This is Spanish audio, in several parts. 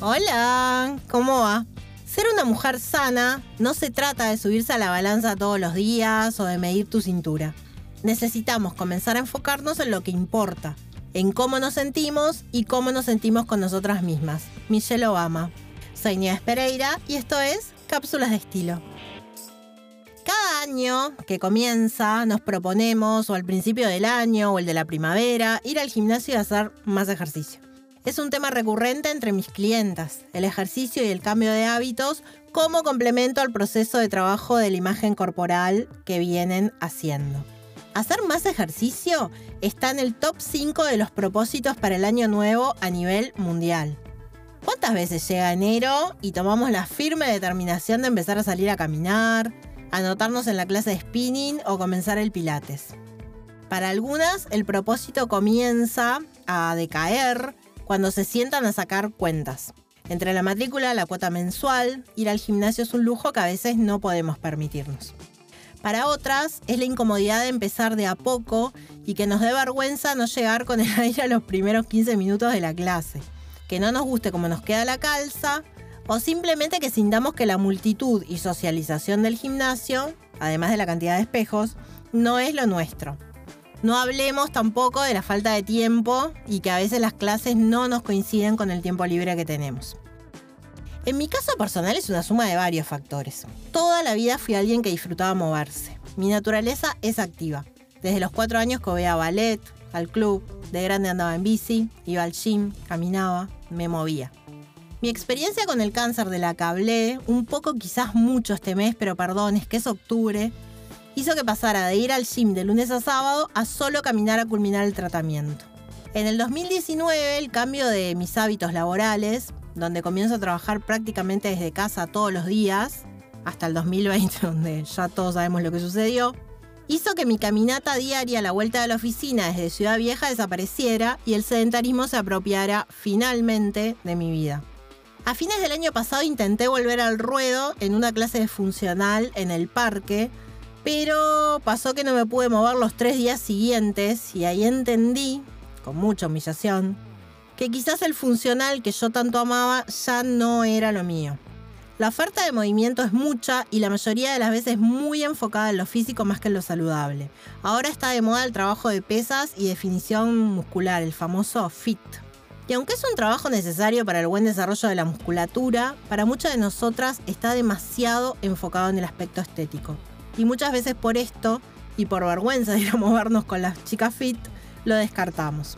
Hola, ¿cómo va? Ser una mujer sana no se trata de subirse a la balanza todos los días o de medir tu cintura. Necesitamos comenzar a enfocarnos en lo que importa, en cómo nos sentimos y cómo nos sentimos con nosotras mismas. Michelle Obama. Soy Nieves Pereira y esto es Cápsulas de Estilo. Cada año que comienza nos proponemos, o al principio del año o el de la primavera, ir al gimnasio y hacer más ejercicio. Es un tema recurrente entre mis clientas, el ejercicio y el cambio de hábitos como complemento al proceso de trabajo de la imagen corporal que vienen haciendo. Hacer más ejercicio está en el top 5 de los propósitos para el año nuevo a nivel mundial. ¿Cuántas veces llega enero y tomamos la firme determinación de empezar a salir a caminar, anotarnos en la clase de spinning o comenzar el pilates? Para algunas el propósito comienza a decaer cuando se sientan a sacar cuentas. Entre la matrícula, la cuota mensual, ir al gimnasio es un lujo que a veces no podemos permitirnos. Para otras es la incomodidad de empezar de a poco y que nos dé vergüenza no llegar con el aire a los primeros 15 minutos de la clase que no nos guste como nos queda la calza, o simplemente que sintamos que la multitud y socialización del gimnasio, además de la cantidad de espejos, no es lo nuestro. No hablemos tampoco de la falta de tiempo y que a veces las clases no nos coinciden con el tiempo libre que tenemos. En mi caso personal es una suma de varios factores. Toda la vida fui alguien que disfrutaba moverse. Mi naturaleza es activa. Desde los cuatro años que a ballet, al club, de grande andaba en bici, iba al gym, caminaba, me movía. Mi experiencia con el cáncer de la que un poco quizás mucho este mes, pero perdón, es que es octubre, hizo que pasara de ir al gym de lunes a sábado a solo caminar a culminar el tratamiento. En el 2019, el cambio de mis hábitos laborales, donde comienzo a trabajar prácticamente desde casa todos los días, hasta el 2020, donde ya todos sabemos lo que sucedió, hizo que mi caminata diaria a la vuelta de la oficina desde Ciudad Vieja desapareciera y el sedentarismo se apropiara finalmente de mi vida. A fines del año pasado intenté volver al ruedo en una clase de funcional en el parque, pero pasó que no me pude mover los tres días siguientes y ahí entendí, con mucha humillación, que quizás el funcional que yo tanto amaba ya no era lo mío. La oferta de movimiento es mucha y la mayoría de las veces muy enfocada en lo físico más que en lo saludable. Ahora está de moda el trabajo de pesas y definición muscular, el famoso FIT. Y aunque es un trabajo necesario para el buen desarrollo de la musculatura, para muchas de nosotras está demasiado enfocado en el aspecto estético. Y muchas veces por esto, y por vergüenza de ir a movernos con las chicas fit, lo descartamos.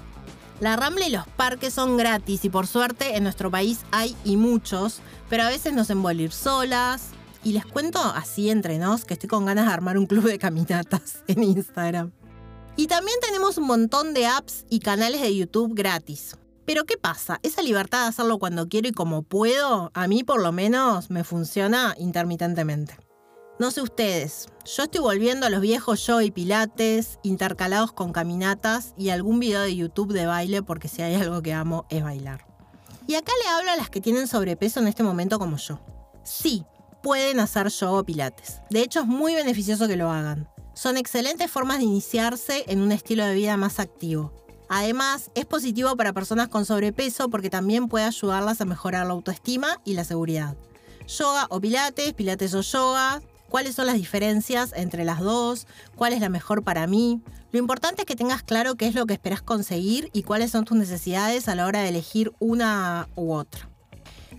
La Rambla y los parques son gratis y por suerte en nuestro país hay y muchos, pero a veces nos envuelve solas. Y les cuento así entre nos que estoy con ganas de armar un club de caminatas en Instagram. Y también tenemos un montón de apps y canales de YouTube gratis. Pero ¿qué pasa? Esa libertad de hacerlo cuando quiero y como puedo, a mí por lo menos me funciona intermitentemente. No sé ustedes, yo estoy volviendo a los viejos yo y pilates, intercalados con caminatas y algún video de YouTube de baile porque si hay algo que amo es bailar. Y acá le hablo a las que tienen sobrepeso en este momento como yo. Sí, pueden hacer yoga o pilates. De hecho es muy beneficioso que lo hagan. Son excelentes formas de iniciarse en un estilo de vida más activo. Además, es positivo para personas con sobrepeso porque también puede ayudarlas a mejorar la autoestima y la seguridad. Yoga o pilates, pilates o yoga, cuáles son las diferencias entre las dos, cuál es la mejor para mí. Lo importante es que tengas claro qué es lo que esperas conseguir y cuáles son tus necesidades a la hora de elegir una u otra.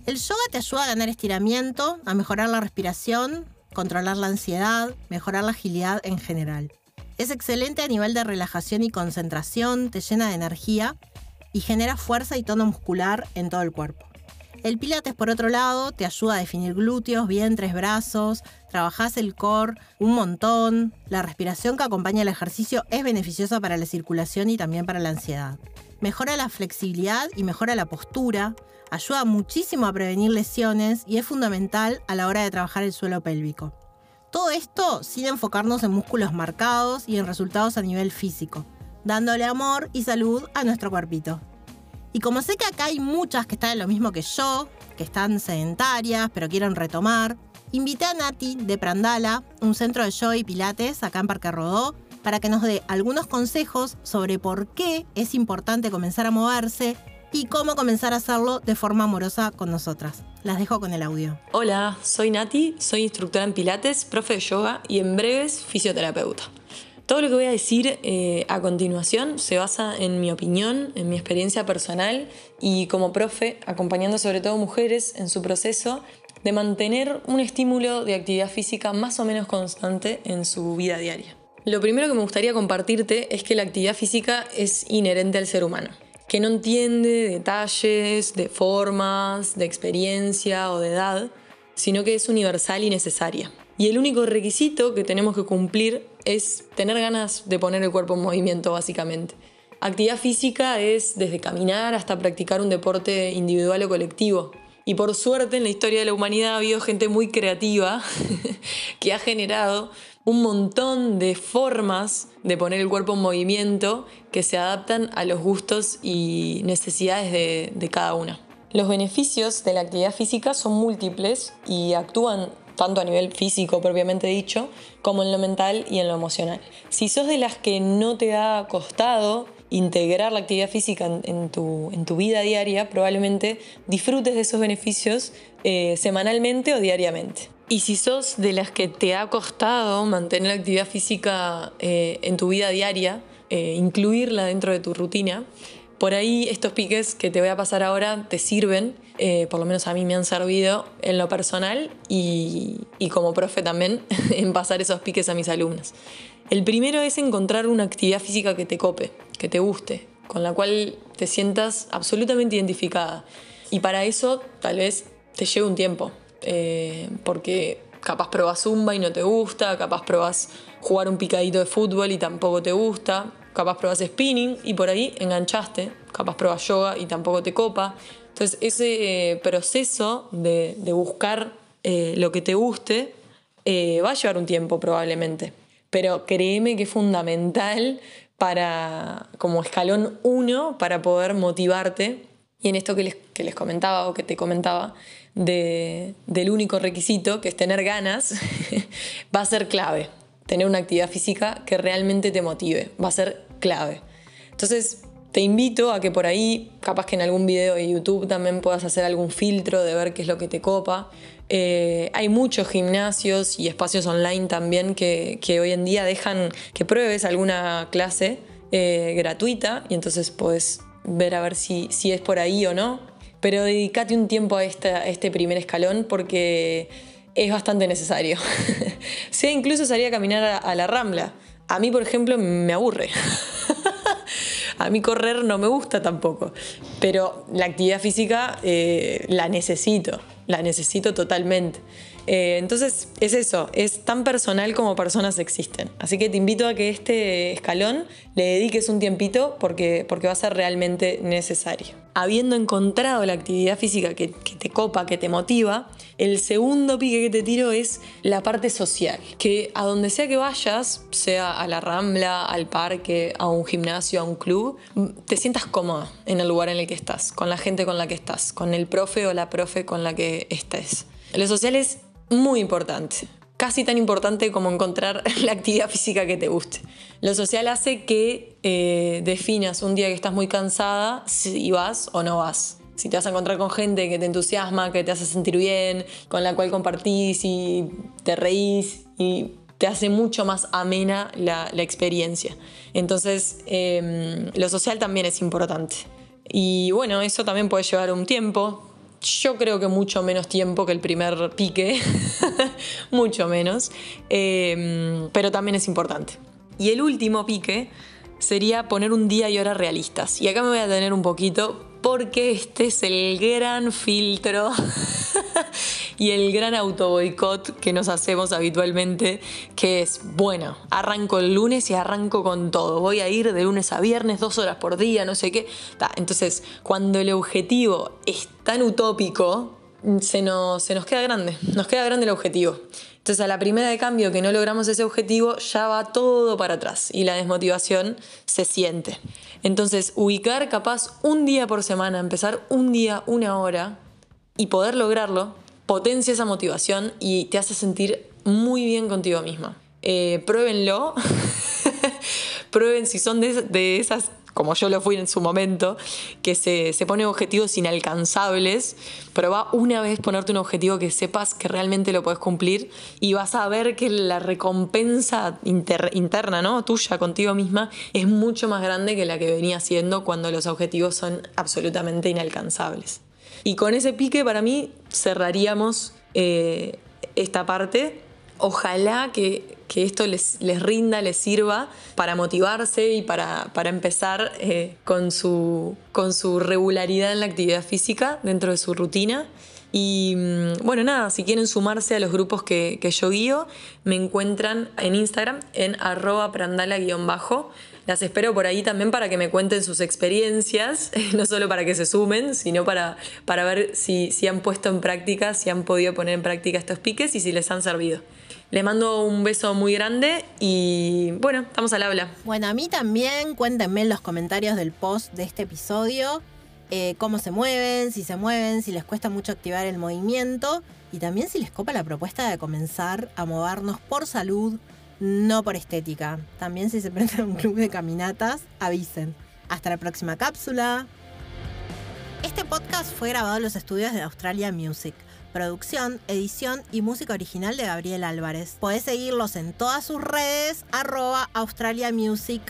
El yoga te ayuda a ganar estiramiento, a mejorar la respiración, controlar la ansiedad, mejorar la agilidad en general. Es excelente a nivel de relajación y concentración, te llena de energía y genera fuerza y tono muscular en todo el cuerpo. El Pilates, por otro lado, te ayuda a definir glúteos, vientres, brazos, trabajás el core un montón. La respiración que acompaña el ejercicio es beneficiosa para la circulación y también para la ansiedad. Mejora la flexibilidad y mejora la postura, ayuda muchísimo a prevenir lesiones y es fundamental a la hora de trabajar el suelo pélvico. Todo esto sin enfocarnos en músculos marcados y en resultados a nivel físico, dándole amor y salud a nuestro cuerpito. Y como sé que acá hay muchas que están en lo mismo que yo, que están sedentarias, pero quieren retomar, invité a Nati de Prandala, un centro de yoga y pilates acá en Parque Rodó, para que nos dé algunos consejos sobre por qué es importante comenzar a moverse y cómo comenzar a hacerlo de forma amorosa con nosotras. Las dejo con el audio. Hola, soy Nati, soy instructora en Pilates, profe de yoga y en breves fisioterapeuta. Todo lo que voy a decir eh, a continuación se basa en mi opinión, en mi experiencia personal y como profe, acompañando sobre todo mujeres en su proceso de mantener un estímulo de actividad física más o menos constante en su vida diaria. Lo primero que me gustaría compartirte es que la actividad física es inherente al ser humano, que no entiende detalles, de formas, de experiencia o de edad, sino que es universal y necesaria. Y el único requisito que tenemos que cumplir es tener ganas de poner el cuerpo en movimiento, básicamente. Actividad física es desde caminar hasta practicar un deporte individual o colectivo. Y por suerte en la historia de la humanidad ha habido gente muy creativa que ha generado un montón de formas de poner el cuerpo en movimiento que se adaptan a los gustos y necesidades de, cada una. Los beneficios de la actividad física son múltiples y actúan tanto a nivel físico propiamente dicho, como en lo mental y en lo emocional. Si sos de las que no te ha costado integrar la actividad física en, tu, vida diaria, probablemente disfrutes de esos beneficios eh, semanalmente o diariamente. Y si sos de las que te ha costado mantener la actividad física eh, en tu vida diaria, eh, incluirla dentro de tu rutina, por ahí estos piques que te voy a pasar ahora te sirven, eh, por lo menos a mí me han servido en lo personal y, como profe también en pasar esos piques a mis alumnos. El primero es encontrar una actividad física que te cope, que te guste, con la cual te sientas absolutamente identificada. Y para eso tal vez te lleve un tiempo, eh, porque capaz probas zumba y no te gusta, capaz probas jugar un picadito de fútbol y tampoco te gusta, capaz probas spinning y por ahí enganchaste, capaz probas yoga y tampoco te copa. Entonces ese eh, proceso de, buscar eh, lo que te guste eh, va a llevar un tiempo probablemente, pero créeme que es fundamental para, como escalón uno, para poder motivarte. Y en esto que les, que les comentaba o que te comentaba, de, del único requisito, que es tener ganas, va a ser clave tener una actividad física que realmente te motive, va a ser clave. Entonces, te invito a que por ahí, capaz que en algún video de YouTube también puedas hacer algún filtro de ver qué es lo que te copa. Eh, hay muchos gimnasios y espacios online también que, hoy en día dejan que pruebes alguna clase eh, gratuita y entonces puedes ver a ver si, si es por ahí o no. Pero dedícate un tiempo a, esta, a este primer escalón porque es bastante necesario. sea incluso salir a caminar a, la rambla. A mí, por ejemplo, me aburre. a mí correr no me gusta tampoco. Pero la actividad física eh, la necesito, la necesito totalmente. Eh, entonces es eso, es tan personal como personas existen. Así que te invito a que este escalón le dediques un tiempito porque, porque va a ser realmente necesario. Habiendo encontrado la actividad física que, que te copa, que te motiva, el segundo pique que te tiro es la parte social. Que a donde sea que vayas, sea a la rambla, al parque, a un gimnasio, a un club, te sientas cómoda en el lugar en el que estás, con la gente con la que estás, con el profe o la profe con la que estés. Lo social es muy importante. Casi tan importante como encontrar la actividad física que te guste. Lo social hace que eh, definas un día que estás muy cansada si vas o no vas. Si te vas a encontrar con gente que te entusiasma, que te hace sentir bien, con la cual compartís y te reís y te hace mucho más amena la, experiencia. Entonces, em, lo social también es importante. Y bueno, eso también puede llevar un tiempo, yo creo que mucho menos tiempo que el primer pique, mucho menos, em, pero también es importante. Y el último pique sería poner un día y hora realistas. Y acá me voy a tener un poquito porque este es el gran filtro y el gran boicot que nos hacemos habitualmente, que es, bueno, arranco el lunes y arranco con todo, voy a ir de lunes a viernes, dos horas por día, no sé qué. Entonces, cuando el objetivo es tan utópico, se nos, se nos queda grande, nos queda grande el objetivo. Entonces a la primera de cambio que no logramos ese objetivo ya va todo para atrás y la desmotivación se siente. Entonces ubicar capaz un día por semana, empezar un día, una hora y poder lograrlo, potencia esa motivación y te hace sentir muy bien contigo misma. Eh, pruébenlo. Prueben si son de, esas como yo lo fui en su momento, que se, se pone objetivos inalcanzables, pero va una vez ponerte un objetivo que sepas que realmente lo puedes cumplir y vas a ver que la recompensa interna, ¿no? Tuya contigo misma es mucho más grande que la que venía siendo cuando los objetivos son absolutamente inalcanzables. Y con ese pique para mí cerraríamos eh, esta parte. Ojalá que, esto les, les, rinda, les sirva para motivarse y para, para empezar eh, con, su, con su regularidad en la actividad física dentro de su rutina. Y mm, bueno, nada, si quieren sumarse a los grupos que, que yo guío, me encuentran en Instagram en arroba prandala-bajo. Las espero por ahí también para que me cuenten sus experiencias, no solo para que se sumen, sino para, para ver si, si han puesto en práctica, si han podido poner en práctica estos piques y si les han servido. Les mando un beso muy grande y bueno, estamos al habla. Bueno, a mí también cuéntenme en los comentarios del post de este episodio eh, cómo se mueven, si se mueven, si les cuesta mucho activar el movimiento y también si les copa la propuesta de comenzar a movernos por salud, no por estética. También si se prenden un club de caminatas, avisen. Hasta la próxima cápsula. Este podcast fue grabado en los estudios de Australia Music. Producción, edición y música original de Gabriel Álvarez. Podés seguirlos en todas sus redes, arroba Australia Music.